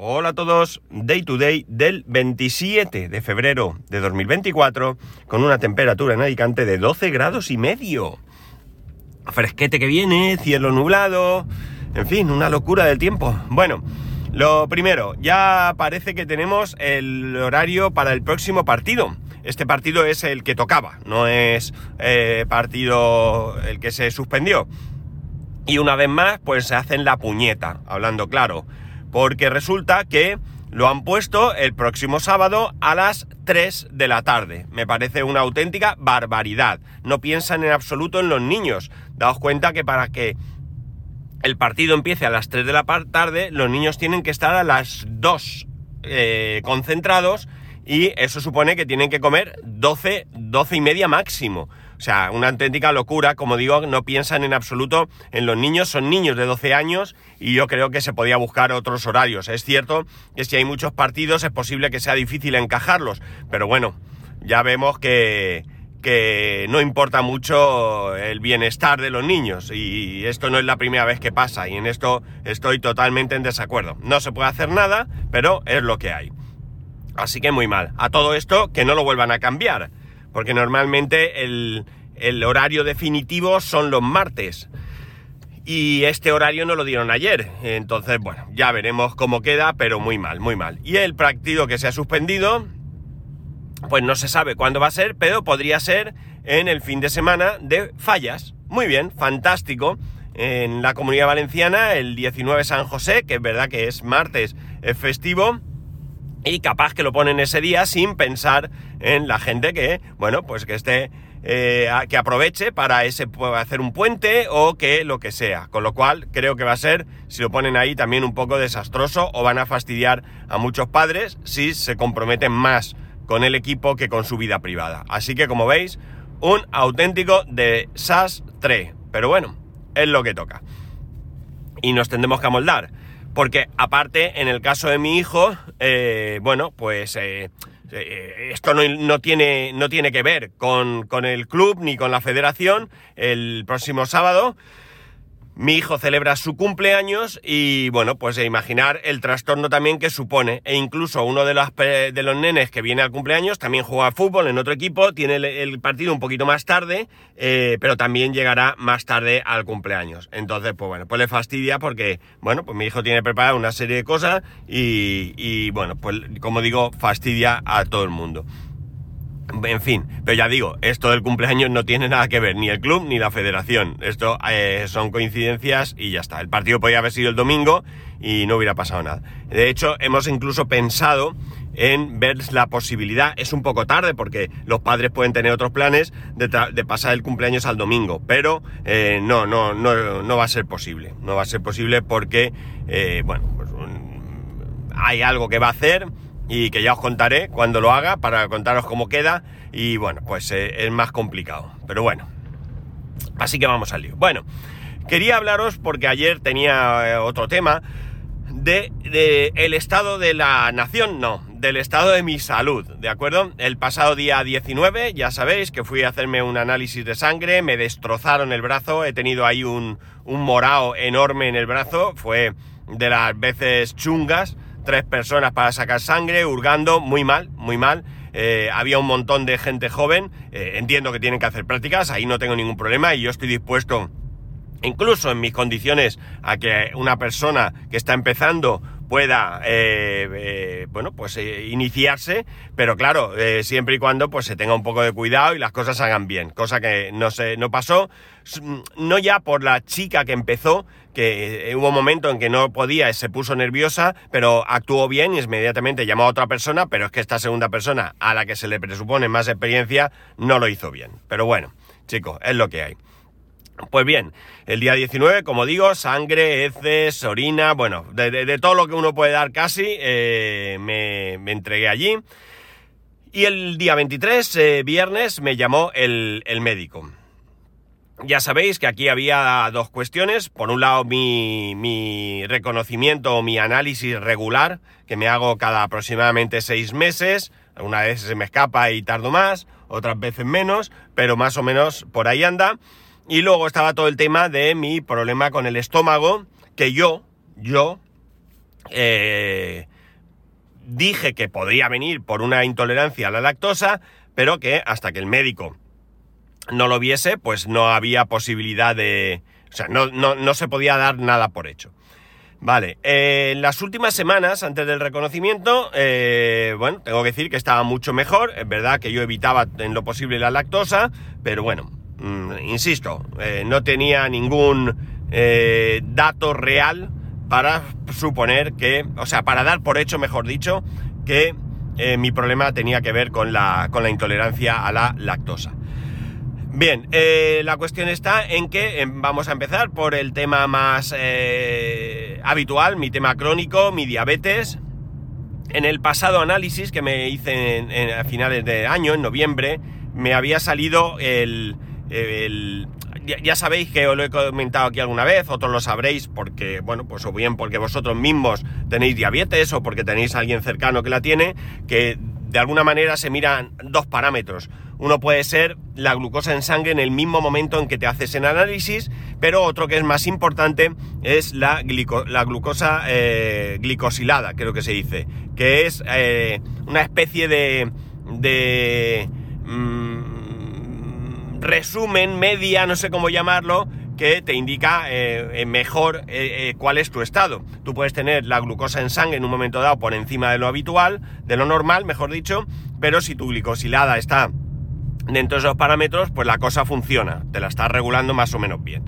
Hola a todos, Day to Day del 27 de febrero de 2024 con una temperatura en Alicante de 12 grados y medio. Fresquete que viene, cielo nublado, en fin, una locura del tiempo. Bueno, lo primero, ya parece que tenemos el horario para el próximo partido. Este partido es el que tocaba, no es eh, partido el que se suspendió. Y una vez más, pues se hacen la puñeta, hablando claro porque resulta que lo han puesto el próximo sábado a las 3 de la tarde. Me parece una auténtica barbaridad. No piensan en absoluto en los niños. Daos cuenta que para que el partido empiece a las 3 de la tarde, los niños tienen que estar a las 2 eh, concentrados y eso supone que tienen que comer 12, 12 y media máximo. O sea, una auténtica locura, como digo, no piensan en absoluto en los niños, son niños de 12 años y yo creo que se podía buscar otros horarios. Es cierto que si hay muchos partidos es posible que sea difícil encajarlos, pero bueno, ya vemos que, que no importa mucho el bienestar de los niños y esto no es la primera vez que pasa y en esto estoy totalmente en desacuerdo. No se puede hacer nada, pero es lo que hay. Así que muy mal. A todo esto que no lo vuelvan a cambiar porque normalmente el, horario definitivo son los martes. Y este horario no lo dieron ayer. Entonces, bueno, ya veremos cómo queda, pero muy mal, muy mal. Y el partido que se ha suspendido, pues no se sabe cuándo va a ser, pero podría ser en el fin de semana de fallas. Muy bien, fantástico. En la comunidad valenciana, el 19 San José, que es verdad que es martes, es festivo y capaz que lo ponen ese día sin pensar en la gente que, bueno, pues que esté, eh, que aproveche para ese, hacer un puente o que lo que sea. Con lo cual creo que va a ser, si lo ponen ahí, también un poco desastroso o van a fastidiar a muchos padres si se comprometen más con el equipo que con su vida privada. Así que como veis, un auténtico desastre. Pero bueno, es lo que toca. Y nos tendremos que amoldar. Porque aparte, en el caso de mi hijo, eh, bueno, pues eh, eh, esto no, tiene, no tiene que ver con, con el club ni con la federación. El próximo sábado mi hijo celebra su cumpleaños y bueno, pues imaginar el trastorno también que supone. E incluso uno de los, de los nenes que viene al cumpleaños también juega fútbol en otro equipo, tiene el, partido un poquito más tarde, eh, pero también llegará más tarde al cumpleaños. Entonces, pues bueno, pues le fastidia porque, bueno, pues mi hijo tiene preparada una serie de cosas y, y bueno, pues como digo, fastidia a todo el mundo. En fin, pero ya digo, esto del cumpleaños no tiene nada que ver, ni el club ni la federación. Esto eh, son coincidencias y ya está. El partido podría haber sido el domingo y no hubiera pasado nada. De hecho, hemos incluso pensado en ver la posibilidad, es un poco tarde porque los padres pueden tener otros planes de, pasar el cumpleaños al domingo, pero eh, no, no, no, no va a ser posible. No va a ser posible porque, eh, bueno, pues hay algo que va a hacer y que ya os contaré cuando lo haga para contaros cómo queda y bueno, pues eh, es más complicado, pero bueno. Así que vamos al lío. Bueno, quería hablaros porque ayer tenía eh, otro tema de, de, el estado de la nación, no, del estado de mi salud, ¿de acuerdo? El pasado día 19, ya sabéis que fui a hacerme un análisis de sangre, me destrozaron el brazo, he tenido ahí un, un morao enorme en el brazo, fue de las veces chungas tres personas para sacar sangre, hurgando, muy mal, muy mal. Eh, había un montón de gente joven, eh, entiendo que tienen que hacer prácticas, ahí no tengo ningún problema y yo estoy dispuesto, incluso en mis condiciones, a que una persona que está empezando pueda, eh, bueno, pues iniciarse, pero claro, siempre y cuando pues se tenga un poco de cuidado y las cosas hagan bien, cosa que no se, no pasó, no ya por la chica que empezó, que eh, hubo un momento en que no podía, se puso nerviosa, pero actuó bien y inmediatamente llamó a otra persona, pero es que esta segunda persona a la que se le presupone más experiencia no lo hizo bien. Pero bueno, chicos, es lo que hay. Pues bien, el día 19, como digo, sangre, heces, orina, bueno, de, todo lo que uno puede dar casi, eh, me, entregué allí. Y el día 23, eh, viernes, me llamó el, el médico. Ya sabéis que aquí había dos cuestiones. Por un lado, mi, reconocimiento o mi análisis regular, que me hago cada aproximadamente seis meses. Una vez se me escapa y tardo más, otras veces menos, pero más o menos por ahí anda. Y luego estaba todo el tema de mi problema con el estómago, que yo, yo, eh, dije que podría venir por una intolerancia a la lactosa, pero que hasta que el médico no lo viese, pues no había posibilidad de... O sea, no, no, se podía dar nada por hecho. Vale, eh, en las últimas semanas, antes del reconocimiento, eh, bueno, tengo que decir que estaba mucho mejor. Es verdad que yo evitaba en lo posible la lactosa, pero bueno, mm, insisto, eh, no tenía ningún dato real para suponer que, o sea, para dar por hecho, mejor dicho, que mi problema tenía que ver con la, con la intolerancia a la lactosa. Bien, eh, la cuestión está en que em, vamos a empezar por el tema más eh, habitual, mi tema crónico, mi diabetes. En el pasado análisis que me hice a finales de año, en noviembre, me había salido el... ya, sabéis que os lo he comentado aquí alguna vez, otros lo sabréis porque, bueno, pues o bien porque vosotros mismos tenéis diabetes o porque tenéis a alguien cercano que la tiene, que de alguna manera se miran dos parámetros uno puede ser la glucosa en sangre en el mismo momento en que te haces el análisis, pero otro que es más importante es la, la glucosa eh, glicosilada, creo que se dice, que es eh, una especie de, de mm, resumen, media, no sé cómo llamarlo, que te indica eh, mejor cuál es tu estado. Tú puedes tener la glucosa en sangre en un momento dado por encima de lo habitual, de lo normal, mejor dicho, pero si tu glicosilada está dentro de esos parámetros, pues la cosa funciona, te la estás regulando más o menos bien.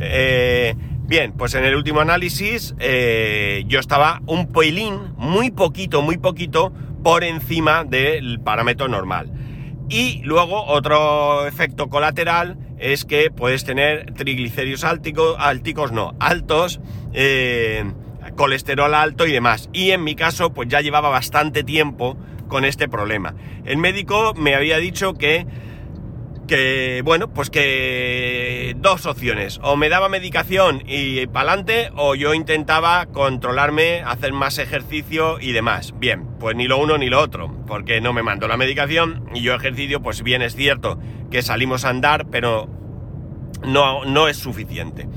Eh, bien, pues en el último análisis eh, yo estaba un poilín, muy poquito, muy poquito, por encima del parámetro normal. Y luego otro efecto colateral es que puedes tener triglicéridos álticos no, altos, eh, colesterol alto y demás. Y en mi caso, pues ya llevaba bastante tiempo con este problema. El médico me había dicho que, que bueno, pues que dos opciones, o me daba medicación y para adelante, o yo intentaba controlarme, hacer más ejercicio y demás. Bien, pues ni lo uno ni lo otro, porque no me mandó la medicación y yo ejercicio, pues bien es cierto que salimos a andar, pero no, no es suficiente.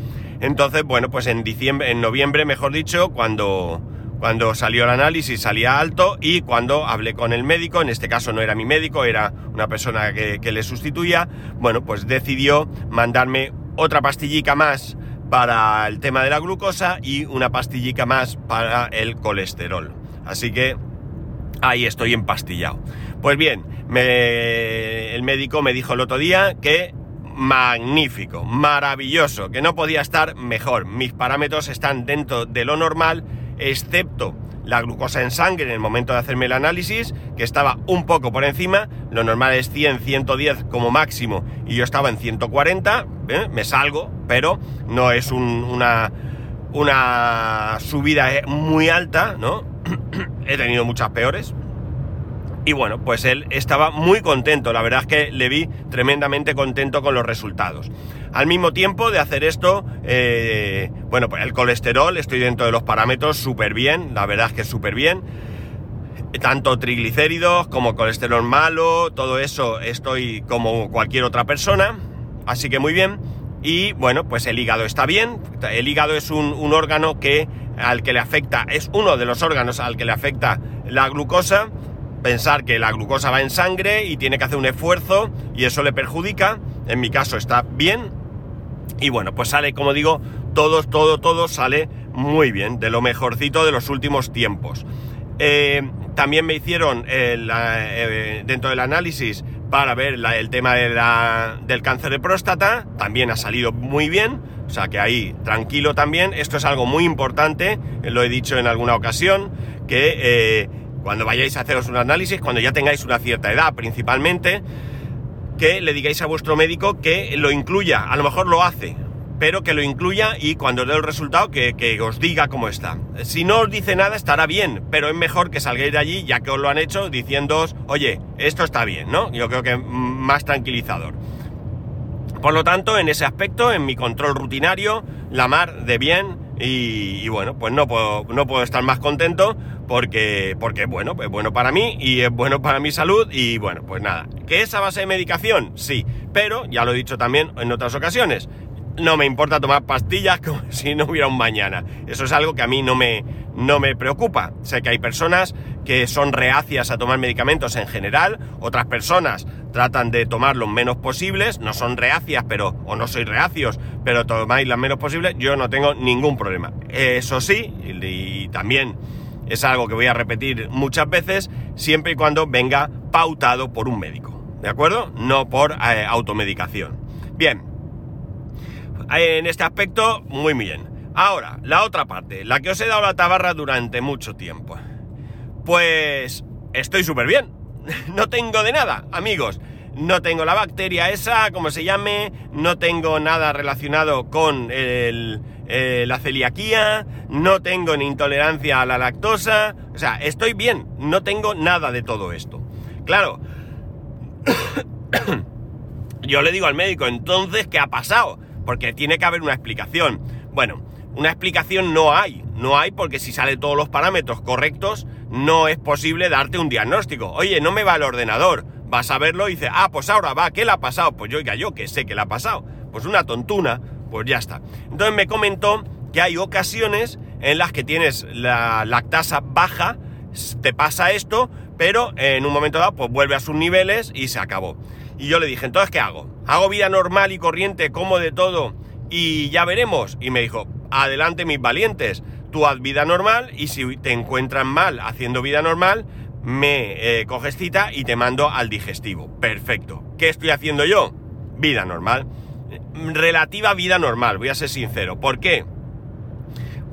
Entonces, bueno, pues en diciembre, en noviembre, mejor dicho, cuando cuando salió el análisis salía alto y cuando hablé con el médico, en este caso no era mi médico, era una persona que, le sustituía, bueno, pues decidió mandarme otra pastillica más para el tema de la glucosa y una pastillica más para el colesterol. Así que ahí estoy empastillado. Pues bien, el médico me dijo el otro día que magnífico, maravilloso, que no podía estar mejor. Mis parámetros están dentro de lo normal excepto la glucosa en sangre en el momento de hacerme el análisis, que estaba un poco por encima, lo normal es 100, 110 como máximo, y yo estaba en 140, ¿eh? me salgo, pero no es una, una subida muy alta, ¿no? He tenido muchas peores. Y bueno, pues él estaba muy contento, la verdad es que le vi tremendamente contento con los resultados. Al mismo tiempo de hacer esto, eh, bueno, pues el colesterol, estoy dentro de los parámetros súper bien, la verdad es que súper bien. Tanto triglicéridos como colesterol malo, todo eso estoy como cualquier otra persona, así que muy bien. Y bueno, pues el hígado está bien. El hígado es un, un órgano que al que le afecta, es uno de los órganos al que le afecta la glucosa. Pensar que la glucosa va en sangre y tiene que hacer un esfuerzo y eso le perjudica. En mi caso está bien, y bueno, pues sale, como digo, todo, todo, todo sale muy bien, de lo mejorcito de los últimos tiempos. Eh, también me hicieron eh, dentro del análisis para ver el tema del cáncer de próstata, también ha salido muy bien, o sea que ahí tranquilo también, esto es algo muy importante, lo he dicho en alguna ocasión, que eh, cuando vayáis a haceros un análisis, cuando ya tengáis una cierta edad principalmente, que le digáis a vuestro médico que lo incluya. A lo mejor lo hace, pero que lo incluya y cuando dé el resultado que, os diga cómo está. Si no os dice nada estará bien, pero es mejor que salgáis de allí ya que os lo han hecho diciéndoos, oye, esto está bien, ¿no? Yo creo que más tranquilizador. Por lo tanto, en ese aspecto, en mi control rutinario, la mar de bien y, bueno, pues no puedo, no puedo estar más contento porque, porque bueno, es bueno para mí y es bueno para mi salud y bueno, pues nada. ¿Que es a base de medicación? Sí, pero ya lo he dicho también en otras ocasiones, no me importa tomar pastillas como si no hubiera un mañana. Eso es algo que a mí no me, no me preocupa. Sé que hay personas que son reacias a tomar medicamentos en general, otras personas tratan de tomar lo menos posibles, no son reacias, pero, o no sois reacios, pero tomáis las menos posibles, yo no tengo ningún problema. Eso sí, y, también es algo que voy a repetir muchas veces, siempre y cuando venga pautado por un médico, ¿de acuerdo? No por eh, automedicación. Bien, en este aspecto, muy bien. Ahora, la otra parte, la que os he dado la tabarra durante mucho tiempo. Pues estoy súper bien. No tengo de nada, amigos. No tengo la bacteria esa, como se llame, no tengo nada relacionado con eh, la celiaquía, no tengo ni intolerancia a la lactosa, o sea, estoy bien, no tengo nada de todo esto. Claro, yo le digo al médico, entonces, ¿qué ha pasado? Porque tiene que haber una explicación. Bueno, una explicación no hay, no hay porque si sale todos los parámetros correctos, no es posible darte un diagnóstico. Oye, no me va el ordenador, vas a verlo y dices, ah, pues ahora va, ¿qué le ha pasado? Pues yo, oiga, yo que sé que le ha pasado. Pues una tontuna, pues ya está. Entonces me comentó que hay ocasiones en las que tienes la lactasa baja, te pasa esto, pero en un momento dado, pues vuelve a sus niveles y se acabó. Y yo le dije, entonces, ¿qué hago? ¿Hago vida normal y corriente, como de todo, y ya veremos? Y me dijo, adelante mis valientes, tú haz vida normal y si te encuentran mal haciendo vida normal, me eh, coges cita y te mando al digestivo. Perfecto. ¿Qué estoy haciendo yo? Vida normal. Relativa vida normal, voy a ser sincero. ¿Por qué?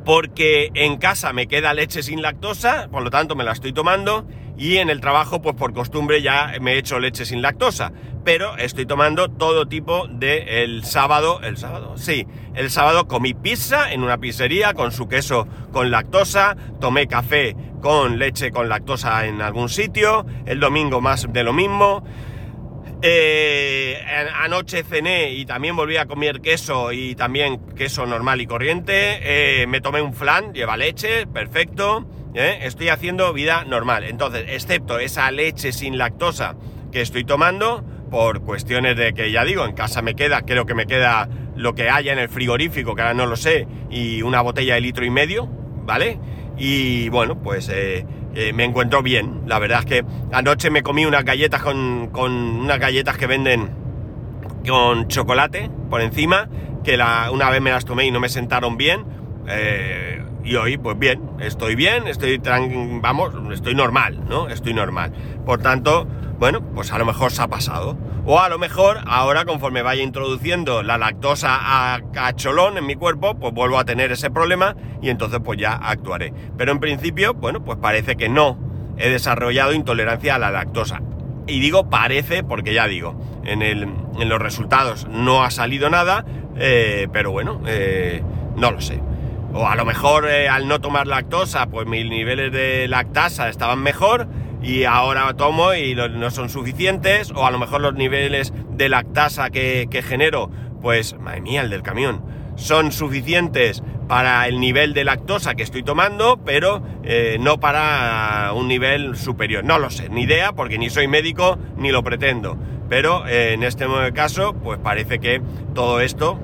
Porque en casa me queda leche sin lactosa, por lo tanto me la estoy tomando, y en el trabajo, pues por costumbre ya me he hecho leche sin lactosa pero estoy tomando todo tipo de el sábado, el sábado, sí, el sábado comí pizza en una pizzería con su queso con lactosa, tomé café con leche con lactosa en algún sitio, el domingo más de lo mismo. Eh, anoche cené y también volví a comer queso y también queso normal y corriente. Eh, me tomé un flan, lleva leche, perfecto. ¿eh? Estoy haciendo vida normal. Entonces, excepto esa leche sin lactosa que estoy tomando, por cuestiones de que ya digo, en casa me queda, creo que me queda lo que haya en el frigorífico, que ahora no lo sé, y una botella de litro y medio, ¿vale? Y bueno, pues eh, me encuentro bien. La verdad es que anoche me comí unas galletas con, con unas galletas que venden con chocolate por encima, que la, una vez me las tomé y no me sentaron bien. Eh, y hoy, pues bien, estoy bien, estoy vamos, estoy normal, ¿no? Estoy normal. Por tanto, bueno, pues a lo mejor se ha pasado. O a lo mejor ahora conforme vaya introduciendo la lactosa a cacholón en mi cuerpo, pues vuelvo a tener ese problema y entonces pues ya actuaré. Pero en principio, bueno, pues parece que no he desarrollado intolerancia a la lactosa. Y digo parece porque ya digo, en, el, en los resultados no ha salido nada, eh, pero bueno, eh, no lo sé. O a lo mejor eh, al no tomar lactosa, pues mis niveles de lactasa estaban mejor y ahora tomo y no son suficientes, o a lo mejor los niveles de lactasa que, genero, pues, madre mía, el del camión, son suficientes para el nivel de lactosa que estoy tomando, pero eh, no para un nivel superior. No lo sé, ni idea, porque ni soy médico ni lo pretendo. Pero eh, en este caso, pues parece que todo esto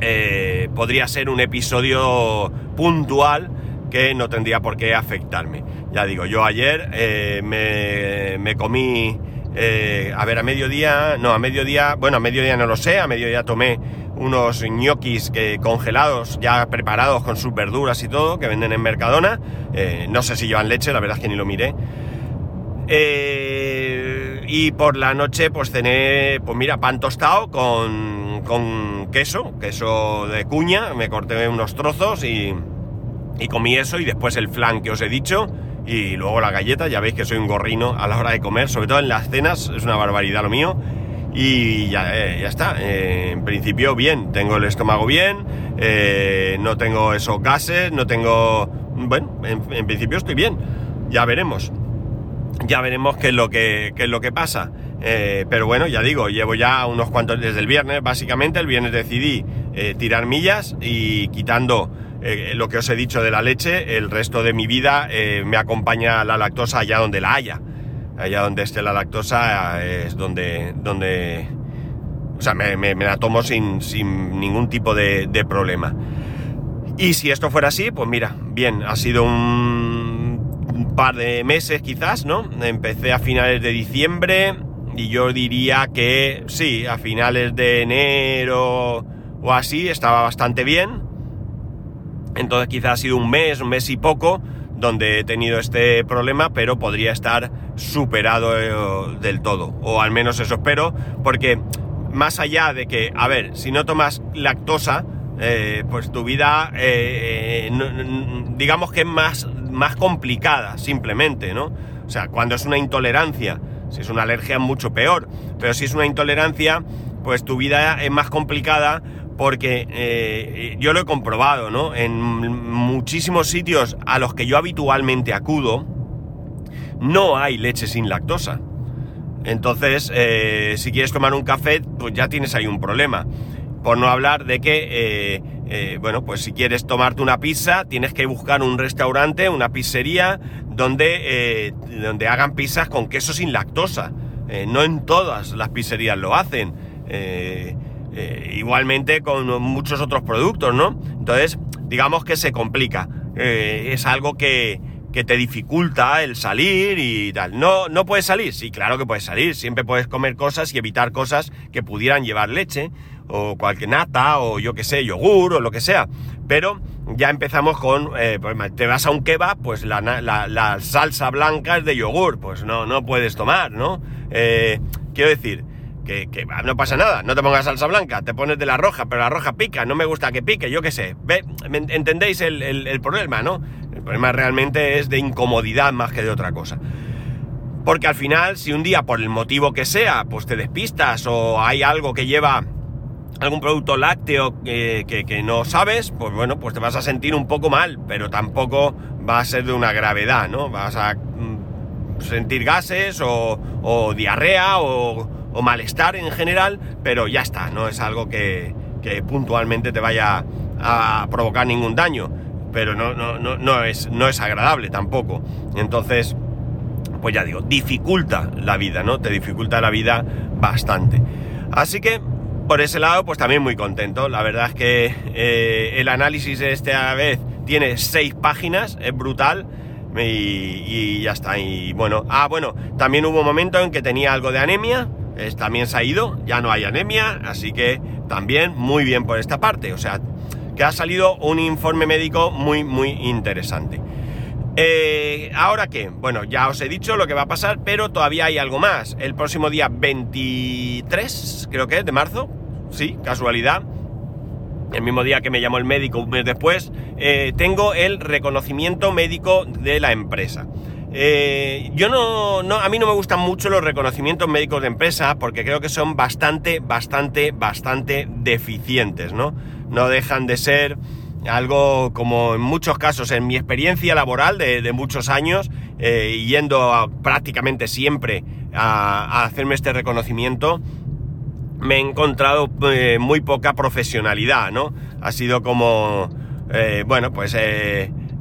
eh, podría ser un episodio puntual que no tendría por qué afectarme. Ya digo, yo ayer eh, me, comí, eh, a ver, a mediodía, no, a mediodía, bueno, a mediodía no lo sé, a mediodía tomé unos ñoquis que, congelados, ya preparados con sus verduras y todo, que venden en Mercadona. Eh, no sé si llevan leche, la verdad es que ni lo miré. y por la noche, pues cené, pues mira, pan tostado con, con queso, queso de cuña, me corté unos trozos y, y comí eso y después el flan que os he dicho y luego la galleta, ya veis que soy un gorrino a la hora de comer, sobre todo en las cenas, es una barbaridad lo mío. Y ya, eh, ya está, eh, en principio bien, tengo el estómago bien, eh, no tengo esos gases, no tengo... Bueno, en, principio estoy bien, ya veremos. Ya veremos qué es lo que, qué es lo que pasa. pero bueno, ya digo, llevo ya unos cuantos desde el viernes, básicamente, el viernes decidí tirar millas y quitando eh, lo que os he dicho de la leche, el resto de mi vida eh, me acompaña la lactosa allá donde la haya. Allá donde esté la lactosa eh, es donde, donde o sea, me, la tomo sin, ningún tipo de, problema. Y si esto fuera así, pues mira, bien, ha sido un par de meses quizás, ¿no? Empecé a finales de diciembre y yo diría que sí, a finales de enero o así estaba bastante bien. Entonces quizás ha sido un mes, un mes y poco donde he tenido este problema, pero podría estar superado eh, del todo. O al menos eso espero, porque más allá de que, a ver, si no tomas lactosa, eh, pues tu vida, eh, digamos que es más, más complicada, simplemente, ¿no? O sea, cuando es una intolerancia, si es una alergia, mucho peor. Pero si es una intolerancia, pues tu vida es más complicada porque eh, yo lo he comprobado, ¿no? En muchísimos sitios a los que yo habitualmente acudo, no hay leche sin lactosa. Entonces, eh, si quieres tomar un café, pues ya tienes ahí un problema. Por no hablar de que, eh, bueno, pues si quieres tomarte una pizza, tienes que buscar un restaurante, una pizzería, donde, donde hagan pizzas con queso sin lactosa. no en todas las pizzerías lo hacen. Igualmente con muchos otros productos, ¿no? Entonces, digamos que se complica. Eh, es algo que, que, te dificulta el salir y tal. No, no puedes salir, sí, claro que puedes salir. Siempre puedes comer cosas y evitar cosas que pudieran llevar leche, o cualquier nata, o yo que sé, yogur, o lo que sea. Pero ya empezamos con, eh, pues, te vas a un kebab, pues la, la, salsa blanca es de yogur, pues no, no puedes tomar, ¿no? quiero decir, que, no pasa nada, no te pongas salsa blanca, te pones de la roja, pero la roja pica, no me gusta que pique, yo qué sé. Ve, ¿Entendéis el, problema, no? El problema realmente es de incomodidad más que de otra cosa. Porque al final, si un día, por el motivo que sea, pues te despistas o hay algo que lleva algún producto lácteo que, que, no sabes, pues bueno, pues te vas a sentir un poco mal, pero tampoco va a ser de una gravedad, ¿no? Vas a mm, sentir gases o diarrea o, o malestar en general, pero ya está, no es algo que, puntualmente te vaya a provocar ningún daño, pero no, no, no, no, es, no es agradable tampoco. Entonces, pues ya digo, dificulta la vida, ¿no? Te dificulta la vida bastante. Así que, por ese lado, pues también muy contento. La verdad es que eh, el análisis de esta vez tiene seis páginas, es brutal. Y, y, ya está. Y bueno, ah, bueno, también hubo un momento en que tenía algo de anemia, también se ha ido, ya no hay anemia, así que también muy bien por esta parte. O sea, que ha salido un informe médico muy, muy interesante. Eh, ¿Ahora qué? Bueno, ya os he dicho lo que va a pasar, pero todavía hay algo más. El próximo día 23, creo que es, de marzo, sí, casualidad, el mismo día que me llamó el médico un mes después, eh, tengo el reconocimiento médico de la empresa. Eh, yo no, no, a mí no me gustan mucho los reconocimientos médicos de empresa porque creo que son bastante, bastante, bastante deficientes, ¿no? No dejan de ser algo como en muchos casos, en mi experiencia laboral de, muchos años, eh, yendo prácticamente siempre a, hacerme este reconocimiento, me he encontrado eh, muy poca profesionalidad, ¿no? Ha sido como, bueno, pues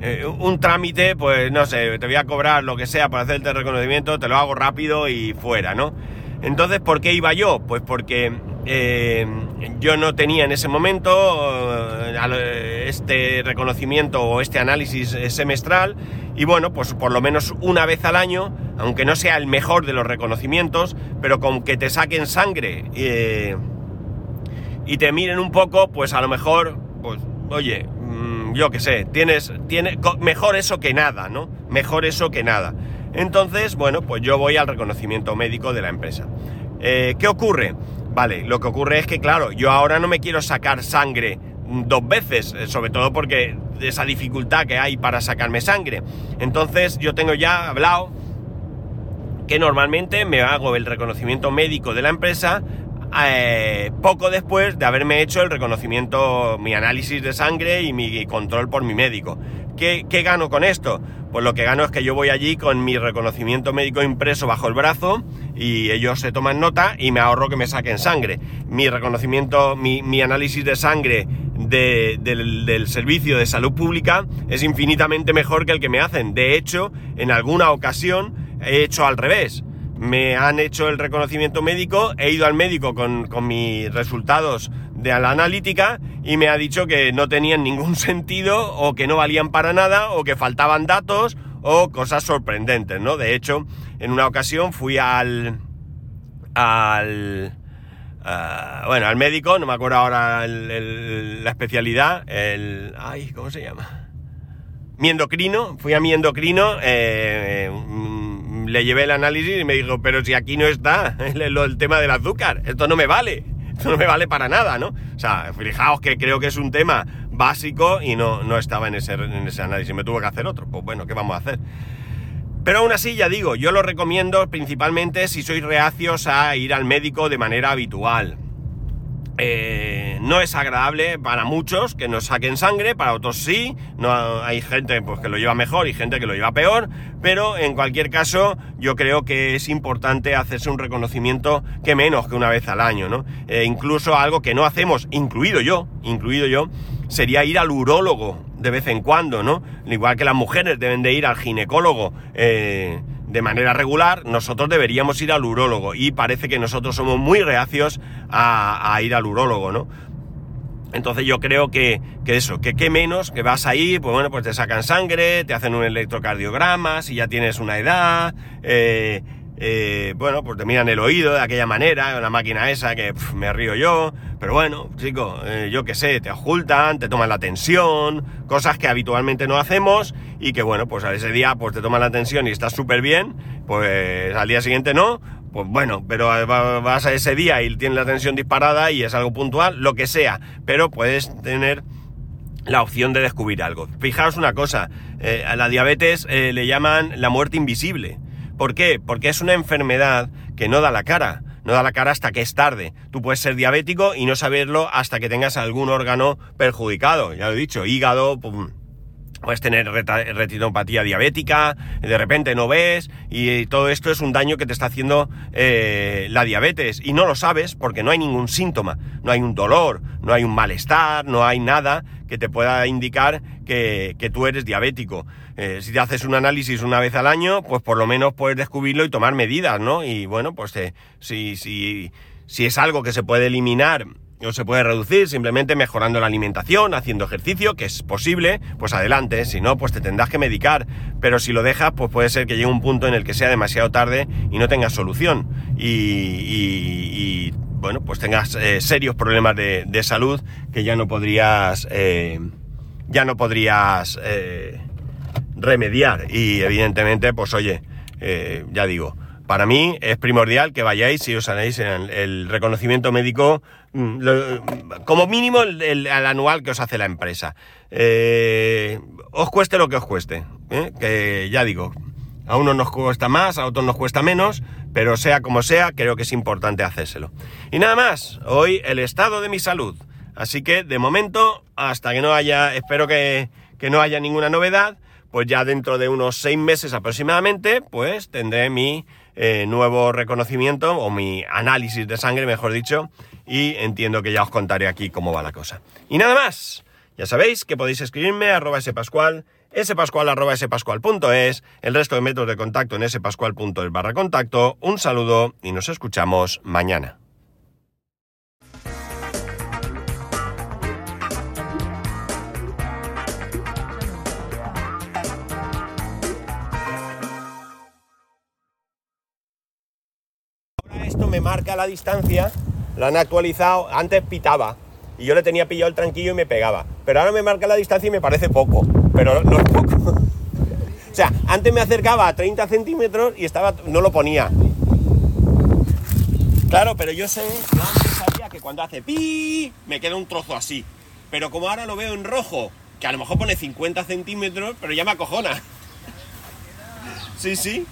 eh, un trámite, pues no sé, te voy a cobrar lo que sea para hacerte el reconocimiento, te lo hago rápido y fuera, ¿no? Entonces, ¿por qué iba yo? Pues porque eh, yo no tenía en ese momento eh, este reconocimiento o este análisis semestral y bueno, pues por lo menos una vez al año, aunque no sea el mejor de los reconocimientos, pero con que te saquen sangre y te miren un poco, pues a lo mejor, pues oye, yo qué sé, tienes, tiene, mejor eso que nada, ¿no? Mejor eso que nada. Entonces, bueno, pues yo voy al reconocimiento médico de la empresa. Eh, ¿Qué ocurre? Vale, lo que ocurre es que, claro, yo ahora no me quiero sacar sangre dos veces, eh, sobre todo porque esa dificultad que hay para sacarme sangre. Entonces, yo tengo ya hablado que normalmente me hago el reconocimiento médico de la empresa eh, poco después de haberme hecho el reconocimiento, mi análisis de sangre y mi control por mi médico. ¿Qué, gano con esto? Pues lo que gano es que yo voy allí con mi reconocimiento médico impreso bajo el brazo y ellos se toman nota y me ahorro que me saquen sangre. Mi reconocimiento, mi, análisis de sangre del, del, servicio de salud pública es infinitamente mejor que el que me hacen. De hecho, en alguna ocasión he hecho al revés me han hecho el reconocimiento médico, he ido al médico con, con mis resultados de la analítica y me ha dicho que no tenían ningún sentido o que no valían para nada o que faltaban datos o cosas sorprendentes, ¿no? De hecho, en una ocasión fui al... al... ah, bueno, al médico, no me acuerdo ahora el- la especialidad, el... Ay, ¿cómo se llama? Mi endocrino, fui a mi endocrino, eh, mm, le llevé el análisis y me dijo, pero si aquí no está el, el tema del azúcar, esto no me vale, esto no me vale para nada, ¿no? O sea, fijaos que creo que es un tema básico y no, no estaba en ese, en ese análisis, me tuvo que hacer otro, pues bueno, ¿qué vamos a hacer? Pero aún así, ya digo, yo lo recomiendo principalmente si sois reacios a ir al médico de manera habitual. Eh, no es agradable para muchos que nos saquen sangre, para otros sí. No hay gente pues, que lo lleva mejor y gente que lo lleva peor, pero en cualquier caso yo creo que es importante hacerse un reconocimiento que menos que una vez al año, ¿no? Eh, incluso algo que no hacemos, incluido yo, incluido yo, sería ir al urólogo de vez en cuando, ¿no? Igual que las mujeres deben de ir al ginecólogo. eh, de manera regular, nosotros deberíamos ir al urólogo y parece que nosotros somos muy reacios a, ir al urólogo, ¿no? Entonces yo creo que, que eso, que qué menos, que vas ahí, pues bueno, pues te sacan sangre, te hacen un electrocardiograma, si ya tienes una edad, eh, eh, bueno, pues te miran el oído de aquella manera, una máquina esa que me río yo, pero bueno, chicos, eh, yo qué sé, te ocultan, te toman la tensión, cosas que habitualmente no hacemos y que bueno, pues a ese día pues te toman la tensión y estás súper bien, pues al día siguiente no, pues bueno, pero va- vas a ese día y tienes la tensión disparada y es algo puntual, lo que sea, pero puedes tener la opción de descubrir algo. Fijaos una cosa, eh, a la diabetes le llaman la muerte invisible. ¿Por qué? Porque es una enfermedad que no da la cara, no da la cara hasta que es tarde. Tú puedes ser diabético y no saberlo hasta que tengas algún órgano perjudicado, ya lo he dicho, hígado, puedes tener retinopatía diabética, de repente no ves, y todo esto es un daño que te está haciendo eh, la diabetes, y no lo sabes porque no hay ningún síntoma, no hay un dolor, no hay un malestar, no hay nada que te pueda indicar que, que tú eres diabético. Eh, si te haces un análisis una vez al año, pues por lo menos puedes descubrirlo y tomar medidas, ¿no? Y bueno, pues eh, si, si, si es algo que se puede eliminar o se puede reducir simplemente mejorando la alimentación, haciendo ejercicio, que es posible, pues adelante, si no, pues te tendrás que medicar, pero si lo dejas, pues puede ser que llegue un punto en el que sea demasiado tarde y no tengas solución. Y, y- y, bueno, pues tengas eh, serios problemas de, de salud que ya no podrías, eh, ya no podrías eh, remediar y evidentemente, pues oye, eh, ya digo, para mí es primordial que vayáis y os hagáis el, reconocimiento médico, mm, como mínimo el, el- al anual que os hace la empresa. Eh, os cueste lo que os cueste, ¿eh? que ya digo, a unos nos cuesta más, a otros nos cuesta menos, pero sea como sea, creo que es importante hacérselo. Y nada más, hoy el estado de mi salud. Así que de momento, hasta que no haya, espero que, que no haya ninguna novedad, pues ya dentro de unos seis meses aproximadamente, pues tendré mi eh, nuevo reconocimiento o mi análisis de sangre, mejor dicho, y entiendo que ya os contaré aquí cómo va la cosa. Y nada más, ya sabéis que podéis escribirme a arroba spascual, spascual arroba spascual.es, el resto de métodos de contacto en spascual.es barra contacto, un saludo y nos escuchamos mañana. Esto me marca la distancia, lo han actualizado, antes pitaba y yo le tenía pillado el tranquillo y me pegaba, pero ahora me marca la distancia y me parece poco, pero no es poco. O sea, antes me acercaba a 30 centímetros y estaba, no lo ponía. Claro, pero yo sé, yo antes sabía que cuando hace pi, me queda un trozo así. Pero como ahora lo veo en rojo, que a lo mejor pone 50 centímetros, pero ya me acojona. Sí, sí.